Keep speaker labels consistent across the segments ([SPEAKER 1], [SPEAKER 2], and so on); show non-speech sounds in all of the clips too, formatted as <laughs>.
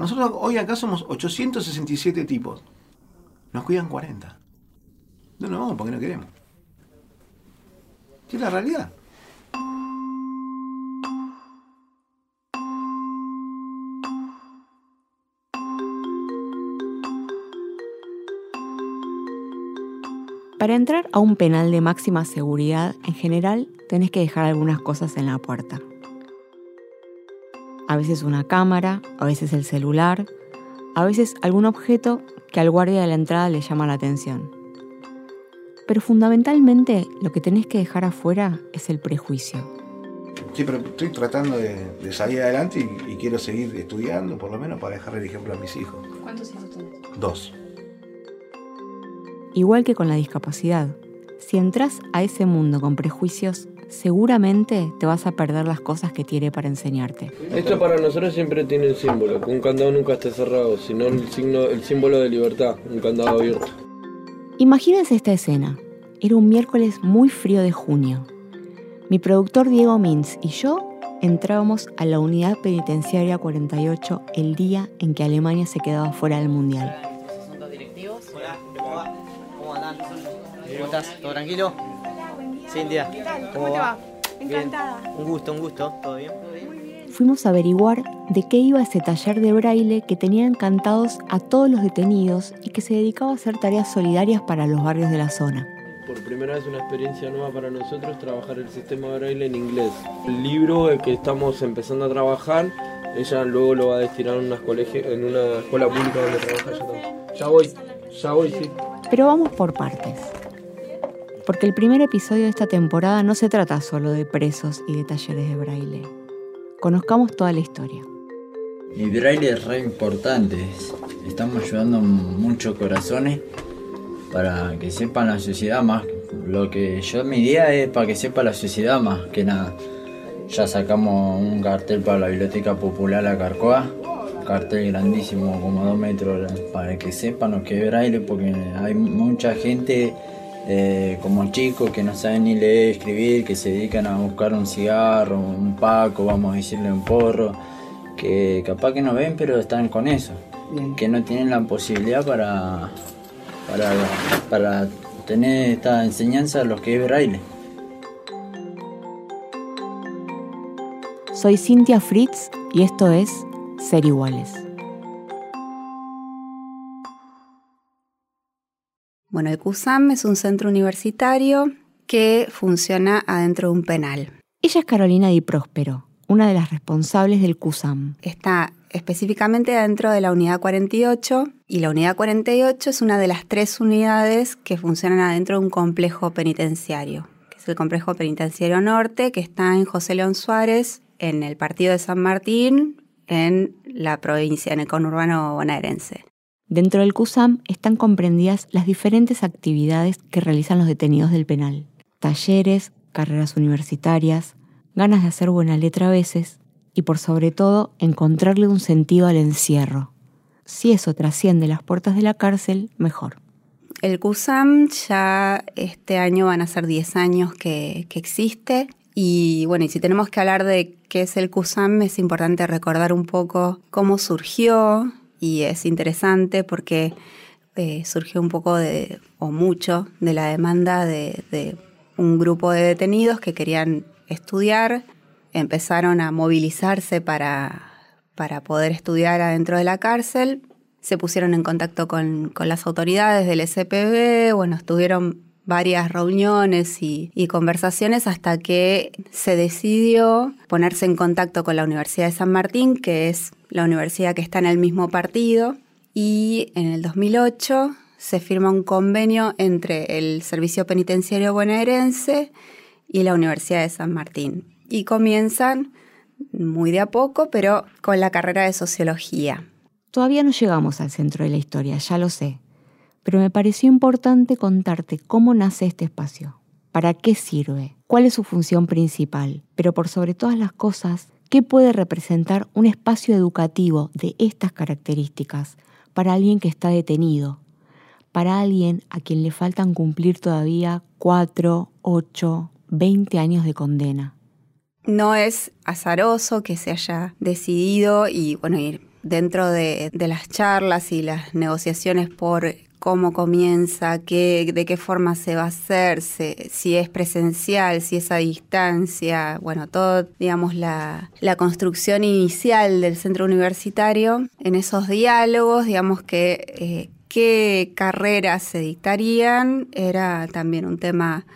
[SPEAKER 1] Nosotros hoy acá somos 867 tipos. Nos cuidan 40. No nos vamos porque no queremos. ¿Qué es la realidad?
[SPEAKER 2] Para entrar a un penal de máxima seguridad, en general, tenés que dejar algunas cosas en la puerta. A veces una cámara, a veces el celular, a veces algún objeto que al guardia de la entrada le llama la atención. Pero fundamentalmente lo que tenés que dejar afuera es el prejuicio.
[SPEAKER 1] Sí, pero estoy tratando de, salir adelante y, y, quiero seguir estudiando, por lo menos para dejar el ejemplo a mis hijos.
[SPEAKER 3] ¿Cuántos hijos tenés?
[SPEAKER 1] Dos.
[SPEAKER 2] Igual que con la discapacidad, si entras a ese mundo con prejuicios, seguramente te vas a perder las cosas que tiene para enseñarte.
[SPEAKER 4] Esto para nosotros siempre tiene el símbolo, que un candado nunca esté cerrado, sino el, signo, el símbolo de libertad, un candado abierto.
[SPEAKER 2] Imagínense esta escena. Era un miércoles muy frío de junio. Mi productor Diego Mintz y yo entrábamos a la unidad penitenciaria 48 el día en que Alemania se quedaba fuera del Mundial.
[SPEAKER 5] ¿Cómo estás? ¿Todo tranquilo? Cintia.
[SPEAKER 3] ¿Qué tal? ¿Cómo, te va? Encantada.
[SPEAKER 5] Un gusto, un gusto. ¿Todo bien?
[SPEAKER 2] Fuimos a averiguar de qué iba ese taller de braille que tenía encantados a todos los detenidos y que se dedicaba a hacer tareas solidarias para los barrios de la zona.
[SPEAKER 4] Por primera vez una experiencia nueva para nosotros trabajar el sistema de braille en inglés. El libro que estamos empezando a trabajar, ella luego lo va a destinar en, unas en una escuela pública donde trabaja ella también. Ya voy, ya voy, sí.
[SPEAKER 2] Pero vamos por partes porque el primer episodio de esta temporada no se trata solo de presos y de talleres de braille. Conozcamos toda la historia.
[SPEAKER 6] Y braille es re importante, estamos ayudando muchos corazones para que sepan la sociedad más. Lo que yo mi idea es para que sepa la sociedad más que nada. Ya sacamos un cartel para la Biblioteca Popular La Carcoa, cartel grandísimo, como dos metros, para que sepan lo que es braille, porque hay mucha gente eh, como chicos que no saben ni leer, escribir, que se dedican a buscar un cigarro, un paco, vamos a decirle un porro, que capaz que no ven pero están con eso, que no tienen la posibilidad para, para, para tener esta enseñanza a los que es braille.
[SPEAKER 2] Soy Cintia Fritz y esto es Ser Iguales.
[SPEAKER 3] Bueno, el CUSAM es un centro universitario que funciona adentro de un penal.
[SPEAKER 2] Ella es Carolina Di Próspero, una de las responsables del CUSAM.
[SPEAKER 3] Está específicamente dentro de la unidad 48 y la unidad 48 es una de las tres unidades que funcionan adentro de un complejo penitenciario, que es el complejo penitenciario norte que está en José León Suárez, en el partido de San Martín, en la provincia, en el conurbano bonaerense.
[SPEAKER 2] Dentro del CUSAM están comprendidas las diferentes actividades que realizan los detenidos del penal. Talleres, carreras universitarias, ganas de hacer buena letra a veces y por sobre todo encontrarle un sentido al encierro. Si eso trasciende las puertas de la cárcel, mejor.
[SPEAKER 3] El CUSAM ya este año van a ser 10 años que, existe y bueno, y si tenemos que hablar de qué es el CUSAM, es importante recordar un poco cómo surgió, y es interesante porque eh, surgió un poco de, o mucho, de la demanda de, un grupo de detenidos que querían estudiar, empezaron a movilizarse para, para poder estudiar adentro de la cárcel, se pusieron en contacto con, las autoridades del SPB, bueno, estuvieron varias reuniones y, conversaciones hasta que se decidió ponerse en contacto con la Universidad de San Martín, que es la universidad que está en el mismo partido, y en el 2008 se firma un convenio entre el Servicio Penitenciario Bonaerense y la Universidad de San Martín. Y comienzan muy de a poco, pero con la carrera de sociología.
[SPEAKER 2] Todavía no llegamos al centro de la historia, ya lo sé, pero me pareció importante contarte cómo nace este espacio, para qué sirve, cuál es su función principal, pero por sobre todas las cosas, ¿Qué puede representar un espacio educativo de estas características para alguien que está detenido? Para alguien a quien le faltan cumplir todavía 4, 8, 20 años de condena.
[SPEAKER 3] No es azaroso que se haya decidido y bueno, dentro de, de las charlas y las negociaciones por cómo comienza, qué, de qué forma se va a hacer, si es presencial, si es a distancia, bueno, todo, digamos, la, la, construcción inicial del centro universitario, en esos diálogos, digamos que eh, qué carreras se dictarían era también un tema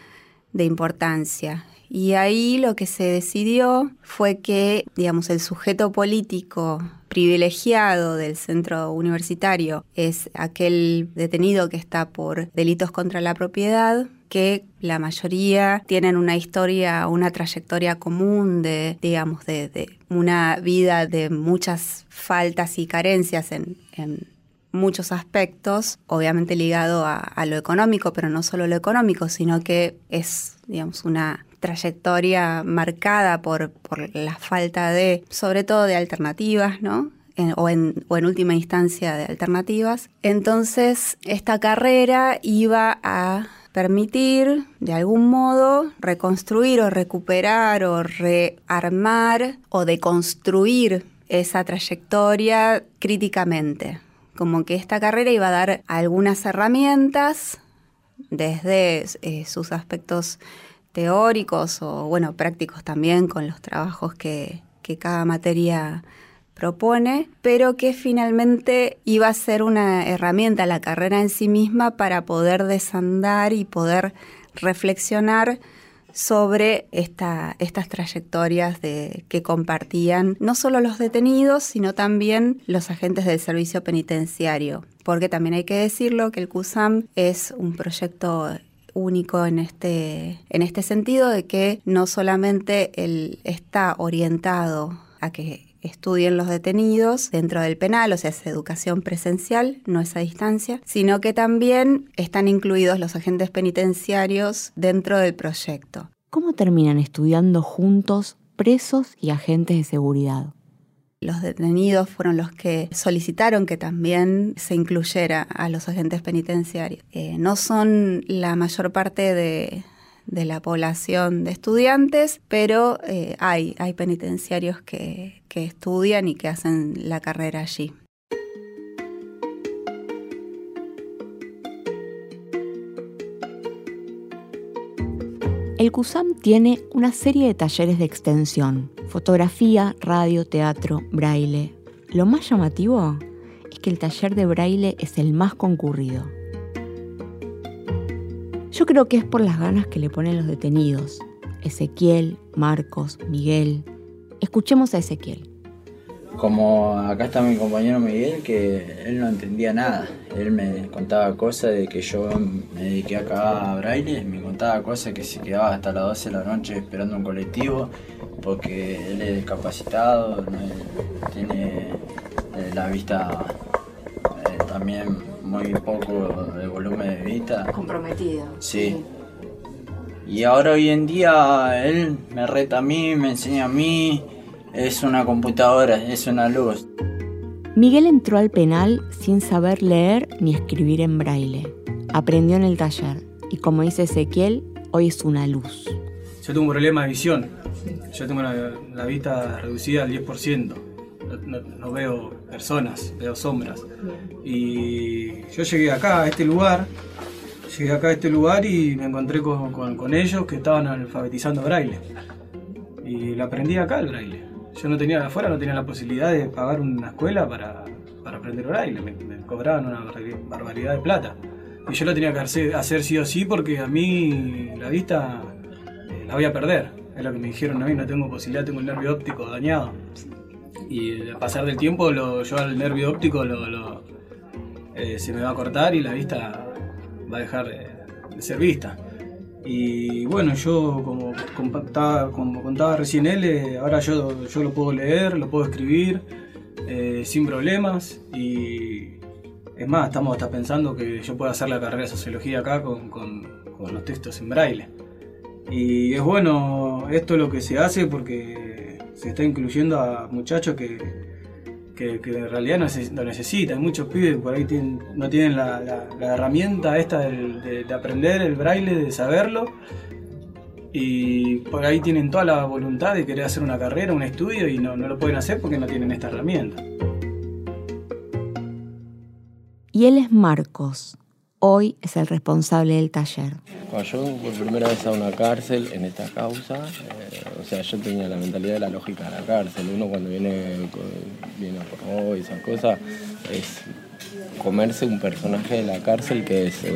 [SPEAKER 3] de importancia. Y ahí lo que se decidió fue que, digamos, el sujeto político privilegiado del centro universitario es aquel detenido que está por delitos contra la propiedad, que la mayoría tienen una historia, una trayectoria común de, digamos, de, una vida de muchas faltas y carencias en, muchos aspectos, obviamente ligado a, a, lo económico, pero no solo lo económico, sino que es, digamos, una trayectoria marcada por, por la falta de, sobre todo de alternativas, ¿no? o, en, última instancia de alternativas. Entonces, esta carrera iba a permitir, de algún modo, reconstruir o recuperar o rearmar o deconstruir esa trayectoria críticamente. Como que esta carrera iba a dar algunas herramientas desde eh, sus aspectos teóricos o, bueno, prácticos también con los trabajos que, cada materia propone, pero que finalmente iba a ser una herramienta la carrera en sí misma para poder desandar y poder reflexionar sobre esta, estas trayectorias que compartían no solo los detenidos, sino también los agentes del servicio penitenciario. Porque también hay que decirlo que el CUSAM es un proyecto único en este, en este sentido de que no solamente él está orientado a que estudien los detenidos dentro del penal, o sea, es educación presencial, no es a distancia, sino que también están incluidos los agentes penitenciarios dentro del proyecto.
[SPEAKER 2] ¿Cómo terminan estudiando juntos presos y agentes de seguridad?
[SPEAKER 3] Los detenidos fueron los que solicitaron que también se incluyera a los agentes penitenciarios. Eh, no son la mayor parte de, la población de estudiantes, pero eh, hay, hay penitenciarios que, que estudian y que hacen la carrera allí.
[SPEAKER 2] El CUSAM tiene una serie de talleres de extensión, fotografía, radio, teatro, braille. Lo más llamativo es que el taller de braille es el más concurrido. Yo creo que es por las ganas que le ponen los detenidos. Ezequiel, Marcos, Miguel. Escuchemos a Ezequiel.
[SPEAKER 6] Como acá está mi compañero Miguel, que él no entendía nada. Él me contaba cosas de que yo me dediqué acá a braille, me contaba cosas que se quedaba hasta las 12 de la noche esperando un colectivo, porque él es discapacitado, tiene eh, la vista eh, también muy poco de volumen de vista.
[SPEAKER 2] Comprometido.
[SPEAKER 6] Sí. Y ahora hoy en día él me reta a mí, me enseña a mí es una computadora, es una luz.
[SPEAKER 2] Miguel entró al penal sin saber leer ni escribir en braille. Aprendió en el taller y como dice Ezequiel, hoy es una luz.
[SPEAKER 7] Yo tengo un problema de visión. Yo tengo la, vista reducida al 10%. No, veo personas, veo sombras. Y yo llegué acá, a este lugar, llegué acá a este lugar y me encontré con, con ellos que estaban alfabetizando braille. Y lo aprendí acá el braille. Yo no tenía, afuera no tenía la posibilidad de pagar una escuela para, aprender braille, me, cobraban una barbaridad de plata. Y yo lo tenía que hacer, sí o sí porque a mí la vista eh, la voy a perder. Es lo que me dijeron a mí, no tengo posibilidad, tengo el nervio óptico dañado. Y al pasar del tiempo lo, yo al nervio óptico eh, se me va a cortar y la vista va a dejar de ser vista. Y bueno, yo como contaba, como contaba recién él, eh, ahora yo, yo lo puedo leer, lo puedo escribir eh, sin problemas y es más, estamos hasta pensando que yo pueda hacer la carrera de sociología acá con, con, los textos en braille. Y es bueno, esto es lo que se hace porque se está incluyendo a muchachos que, que, en realidad lo necesitan. Muchos pibes por ahí no tienen la, herramienta esta de, aprender el braille, de saberlo. Y por ahí tienen toda la voluntad de querer hacer una carrera, un estudio y no, no lo pueden hacer porque no tienen esta herramienta.
[SPEAKER 2] Y él es Marcos. Hoy es el responsable del taller.
[SPEAKER 4] Cuando yo por primera vez a una cárcel en esta causa, eh, o sea, yo tenía la mentalidad de la lógica de la cárcel. Uno cuando viene, viene por hoy, esas cosas, es comerse un personaje de la cárcel que es eh,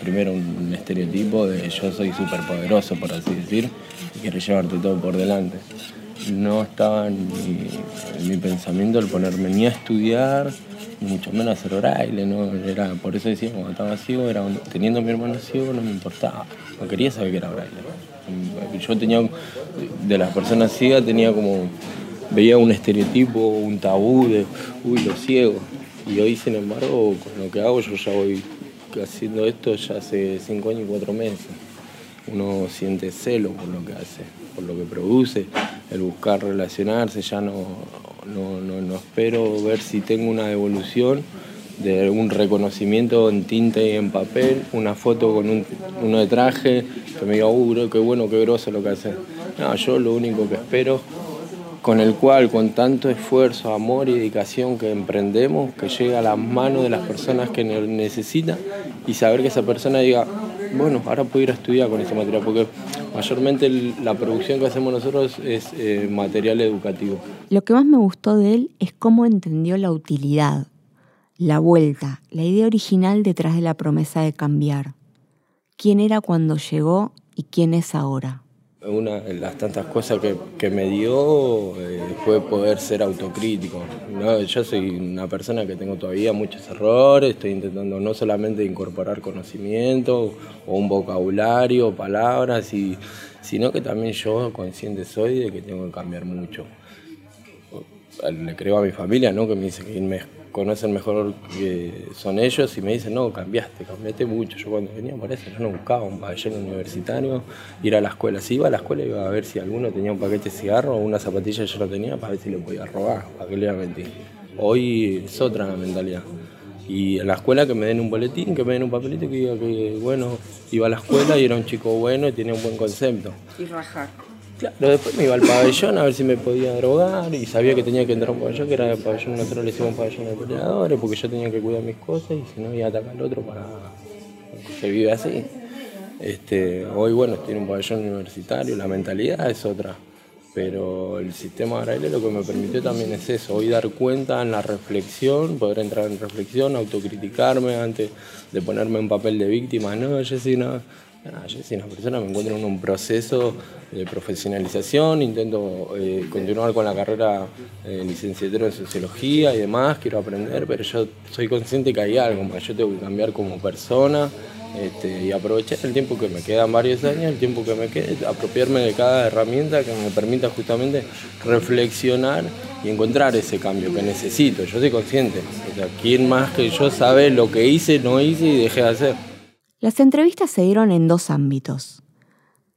[SPEAKER 4] primero un estereotipo de yo soy súper poderoso, por así decir, y quiero llevarte todo por delante. No estaba en mi, en mi pensamiento el ponerme ni a estudiar, mucho menos hacer braille, ¿no? Era, por eso decía, cuando estaba ciego, era, teniendo a mi hermano ciego no me importaba, no quería saber que era braille. Yo tenía, de las personas ciegas tenía como, veía un estereotipo, un tabú de, uy, los ciegos. Y hoy, sin embargo, con lo que hago, yo ya voy haciendo esto ya hace cinco años y cuatro meses. Uno siente celo por lo que hace, por lo que produce, el buscar relacionarse, ya no, no, no, no espero ver si tengo una devolución de un reconocimiento en tinta y en papel, una foto con un, uno de traje, que me diga, uh, qué bueno, qué groso lo que hace. No, yo lo único que espero, con el cual, con tanto esfuerzo, amor y dedicación que emprendemos, que llegue a las manos de las personas que necesitan y saber que esa persona diga, bueno, ahora puedo ir a estudiar con ese material, porque mayormente la producción que hacemos nosotros es eh, material educativo.
[SPEAKER 2] Lo que más me gustó de él es cómo entendió la utilidad, la vuelta, la idea original detrás de la promesa de cambiar. ¿Quién era cuando llegó y quién es ahora?
[SPEAKER 4] Una de las tantas cosas que, me dio eh, fue poder ser autocrítico. Yo soy una persona que tengo todavía muchos errores, estoy intentando no solamente incorporar conocimiento o un vocabulario, palabras, y, sino que también yo consciente soy de que tengo que cambiar mucho. Le creo a mi familia, ¿no? que me dice que me conocen mejor que son ellos y me dicen, no, cambiaste, cambiaste mucho. Yo cuando venía por eso, yo no buscaba un pabellón universitario, ir a la escuela. Si iba a la escuela iba a ver si alguno tenía un paquete de cigarro o una zapatilla que yo no tenía para ver si le podía robar, para que le iba a mentir. Hoy es otra la mentalidad. Y en la escuela que me den un boletín, que me den un papelito que diga que, bueno, iba a la escuela y era un chico bueno y tenía un buen concepto.
[SPEAKER 3] Y rajar.
[SPEAKER 4] Claro, después me iba al pabellón a ver si me podía drogar y sabía que tenía que entrar a un pabellón, que era el pabellón, nosotros le hicimos un pabellón de peleadores porque yo tenía que cuidar mis cosas y si no iba a atacar al otro para se vive así. Este, hoy bueno, tiene un pabellón universitario, la mentalidad es otra, pero el sistema braille lo que me permitió también es eso, hoy dar cuenta en la reflexión, poder entrar en reflexión, autocriticarme antes de ponerme en papel de víctima, no, yo sí, no Ah, yo soy una persona, me encuentro en un proceso de profesionalización, intento eh, continuar con la carrera de licenciatura en sociología y demás, quiero aprender, pero yo soy consciente que hay algo más, yo tengo que cambiar como persona este, y aprovechar el tiempo que me quedan varios años, el tiempo que me quede, apropiarme de cada herramienta que me permita justamente reflexionar y encontrar ese cambio que necesito. Yo soy consciente, ¿quién más que yo sabe lo que hice, no hice y dejé de hacer?
[SPEAKER 2] Las entrevistas se dieron en dos ámbitos.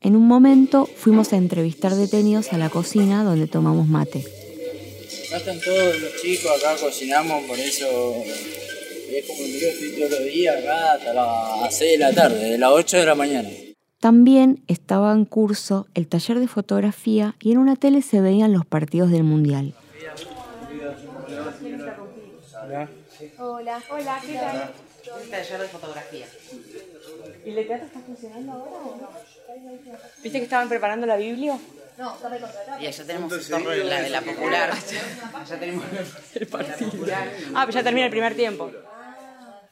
[SPEAKER 2] En un momento fuimos a entrevistar detenidos a la cocina donde tomamos mate.
[SPEAKER 6] Acá están todos los chicos, acá cocinamos, por eso es como yo estoy todos los días acá hasta las 6 de la tarde, de las 8 de la mañana.
[SPEAKER 2] También estaba en curso el taller de fotografía y en una tele se veían los partidos del Mundial.
[SPEAKER 8] Hola, hola, ¿qué tal?
[SPEAKER 9] Un taller de fotografía.
[SPEAKER 8] ¿Y el teatro está funcionando ahora o no? ¿Viste que estaban preparando la Biblia?
[SPEAKER 9] No, está recontratado. Y ya tenemos el torno de la, de la popular. ya tenemos el partido.
[SPEAKER 8] Ah, pues ya termina el primer tiempo.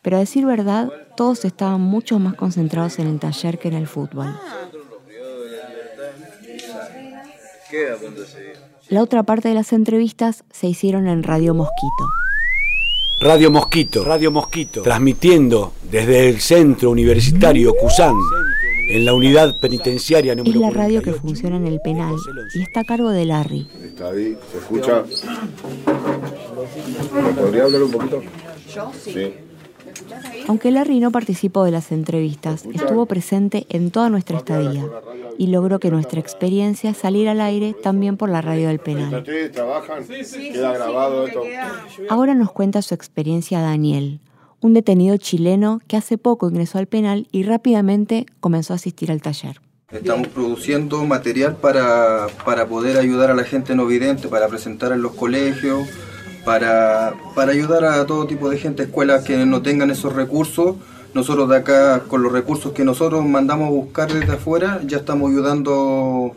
[SPEAKER 2] Pero a decir verdad, todos estaban mucho más concentrados en el taller que en el fútbol. La otra parte de las entrevistas se hicieron en Radio Mosquito.
[SPEAKER 10] Radio Mosquito, Radio Mosquito, transmitiendo desde el Centro Universitario Cusán, en la unidad penitenciaria número
[SPEAKER 2] Es la radio que funciona en el penal y está a cargo de Larry.
[SPEAKER 1] Está ahí, se escucha. ¿Podría hablar un poquito?
[SPEAKER 8] ¿Yo? Sí.
[SPEAKER 2] Aunque Larry no participó de las entrevistas, estuvo presente en toda nuestra estadía y logró que nuestra experiencia saliera al aire también por la radio del penal. Ahora nos cuenta su experiencia Daniel, un detenido chileno que hace poco ingresó al penal y rápidamente comenzó a asistir al taller.
[SPEAKER 11] Estamos produciendo material para, para poder ayudar a la gente no vidente, para presentar en los colegios, para, para ayudar a todo tipo de gente, escuelas que no tengan esos recursos. Nosotros de acá, con los recursos que nosotros mandamos a buscar desde afuera, ya estamos ayudando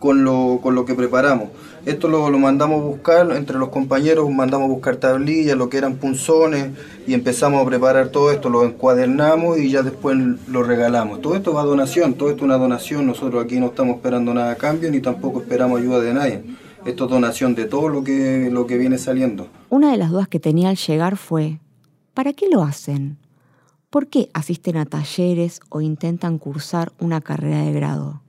[SPEAKER 11] con lo, con lo que preparamos. Esto lo, lo mandamos a buscar entre los compañeros, mandamos a buscar tablillas, lo que eran punzones, y empezamos a preparar todo esto, lo encuadernamos y ya después lo regalamos. Todo esto va a donación, todo esto es una donación, nosotros aquí no estamos esperando nada a cambio, ni tampoco esperamos ayuda de nadie. Esto es donación de todo lo que, lo que viene saliendo.
[SPEAKER 2] Una de las dudas que tenía al llegar fue, ¿para qué lo hacen? ¿Por qué asisten a talleres o intentan cursar una carrera de grado?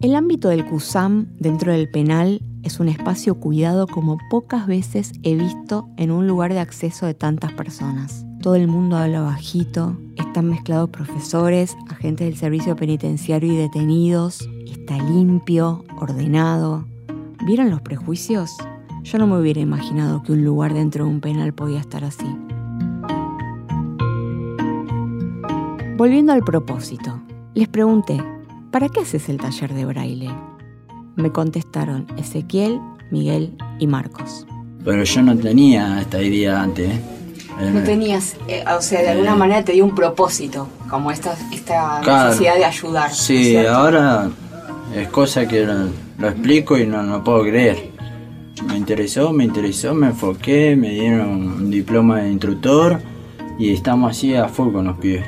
[SPEAKER 2] El ámbito del CUSAM dentro del penal es un espacio cuidado como pocas veces he visto en un lugar de acceso de tantas personas. Todo el mundo habla bajito, están mezclados profesores, agentes del servicio penitenciario y detenidos, está limpio, ordenado. ¿Vieron los prejuicios? Yo no me hubiera imaginado que un lugar dentro de un penal podía estar así. Volviendo al propósito, les pregunté, ¿para qué haces el taller de braille? Me contestaron Ezequiel, Miguel y Marcos.
[SPEAKER 6] Pero yo no tenía esta idea antes. ¿eh?
[SPEAKER 2] No tenías, eh, o sea, de alguna manera te dio un propósito, como esta, esta
[SPEAKER 6] Claro.
[SPEAKER 2] necesidad de ayudar. ¿no es
[SPEAKER 6] Sí, ahora es cosa que lo, lo explico y no, no puedo creer. Me interesó, me interesó, me enfoqué, me dieron un diploma de instructor y estamos así a full con los pibes.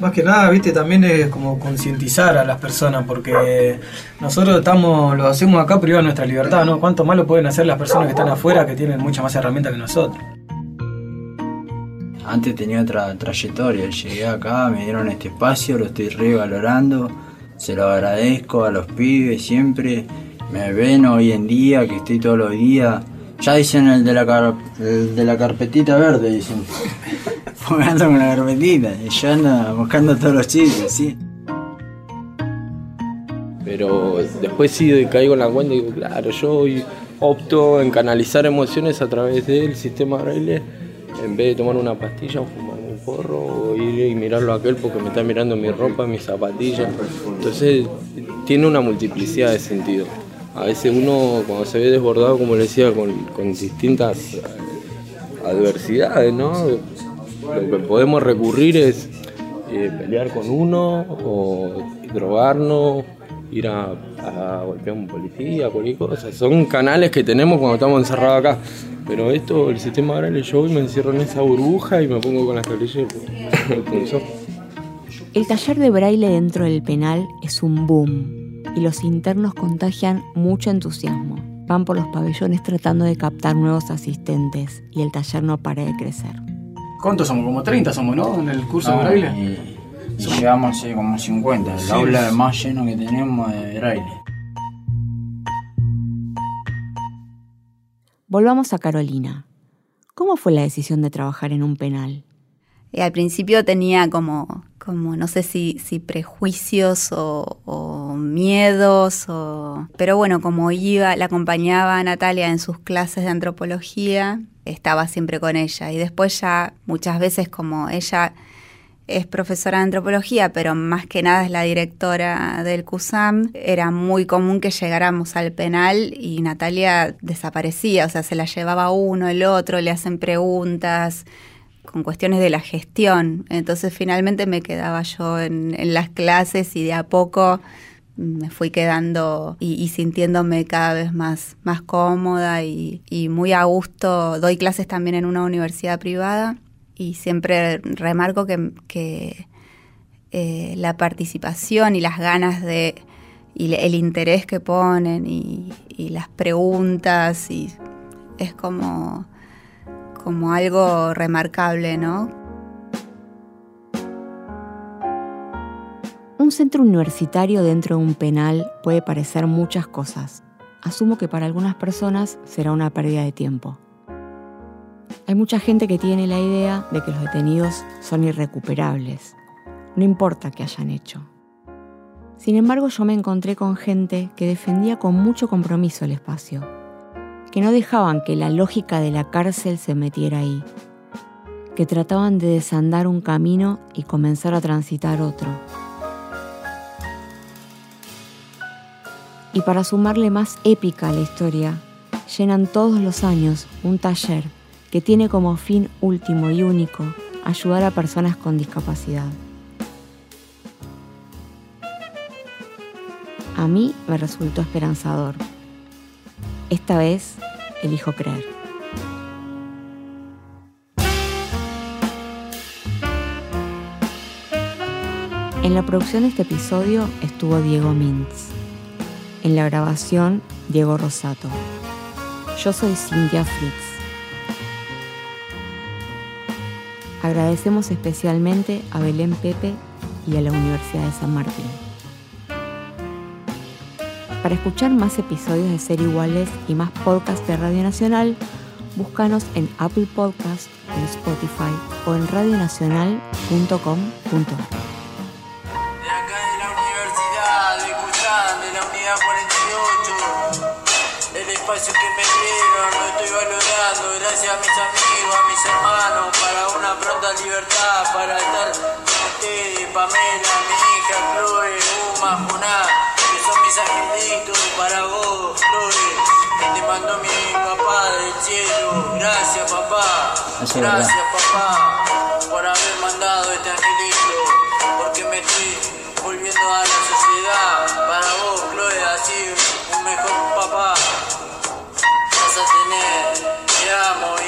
[SPEAKER 7] Más que nada, viste, también es como concientizar a las personas, porque nosotros estamos, lo hacemos acá privado de nuestra libertad, ¿no? ¿Cuánto más lo pueden hacer las personas que están afuera, que tienen muchas más herramientas que nosotros?
[SPEAKER 6] Antes tenía otra trayectoria, llegué acá, me dieron este espacio, lo estoy revalorando, se lo agradezco a los pibes siempre, me ven hoy en día, que estoy todos los días. Ya dicen el de la, car- el de la carpetita verde, dicen. <laughs> Porque ando con la carpetita, y yo ando buscando todos los chicos, sí.
[SPEAKER 4] Pero después sí caigo en la cuenta y digo, claro, yo hoy opto en canalizar emociones a través del sistema braille en vez de tomar una pastilla fumar un porro o ir y mirarlo a aquel porque me está mirando mi ropa, mis zapatillas. Entonces tiene una multiplicidad de sentido. A veces uno cuando se ve desbordado, como le decía, con, distintas eh, adversidades, ¿no? Lo que podemos recurrir es eh, pelear con uno o drogarnos, ir a, a golpear a un policía, cualquier cosa. Son canales que tenemos cuando estamos encerrados acá. Pero esto, el sistema braille, yo hoy me encierro en esa burbuja y me pongo con las tablillas y el.
[SPEAKER 2] El taller de braille dentro del penal es un boom y los internos contagian mucho entusiasmo. Van por los pabellones tratando de captar nuevos asistentes y el taller no para de crecer.
[SPEAKER 7] ¿Cuántos somos? Como 30 somos, ¿no? En el curso de braille.
[SPEAKER 6] y, y llevamos así como 50, el
[SPEAKER 7] Sí.
[SPEAKER 6] aula más lleno que tenemos de braille.
[SPEAKER 2] Volvamos a Carolina. ¿Cómo fue la decisión de trabajar en un penal?
[SPEAKER 3] Y al principio tenía como, como no sé si, si prejuicios o, o miedos, o... pero bueno, como iba, la acompañaba a Natalia en sus clases de antropología, estaba siempre con ella. Y después ya muchas veces como ella es profesora de antropología, pero más que nada es la directora del CUSAM, era muy común que llegáramos al penal y Natalia desaparecía, o sea, se la llevaba uno, el otro, le hacen preguntas con cuestiones de la gestión. Entonces finalmente me quedaba yo en, las clases y de a poco me fui quedando y, y sintiéndome cada vez más, más cómoda y muy a gusto. Doy clases también en una universidad privada y siempre remarco que, eh, la participación y las ganas de y el interés que ponen y, y las preguntas y es como como algo remarcable, ¿no?
[SPEAKER 2] Un centro universitario dentro de un penal puede parecer muchas cosas. Asumo que para algunas personas será una pérdida de tiempo. Hay mucha gente que tiene la idea de que los detenidos son irrecuperables. No importa qué hayan hecho. Sin embargo, yo me encontré con gente que defendía con mucho compromiso el espacio, que no dejaban que la lógica de la cárcel se metiera ahí, que trataban de desandar un camino y comenzar a transitar otro. Y para sumarle más épica a la historia, llenan todos los años un taller que tiene como fin último y único ayudar a personas con discapacidad. A mí me resultó esperanzador. Esta vez elijo creer. En la producción de este episodio estuvo Diego Mintz. En la grabación, Diego Rosato. Yo soy Cintia Fritz. Agradecemos especialmente a Belén Pepe y a la Universidad de San Martín. Para escuchar más episodios de Ser Iguales y más podcasts de Radio Nacional, búscanos en Apple Podcasts, en Spotify o en radionacional.com.ar.
[SPEAKER 12] espacio que me dieron lo estoy valorando. Gracias a mis amigos, a mis hermanos para una pronta libertad, para estar con ustedes, Pamela, mi hija, Chloe, Uma, Juná, que son mis angelitos para vos, Chloe, que te mandó mi papá del cielo, gracias papá, gracias papá por haber mandado este angelito, porque me estoy volviendo a la sociedad. amo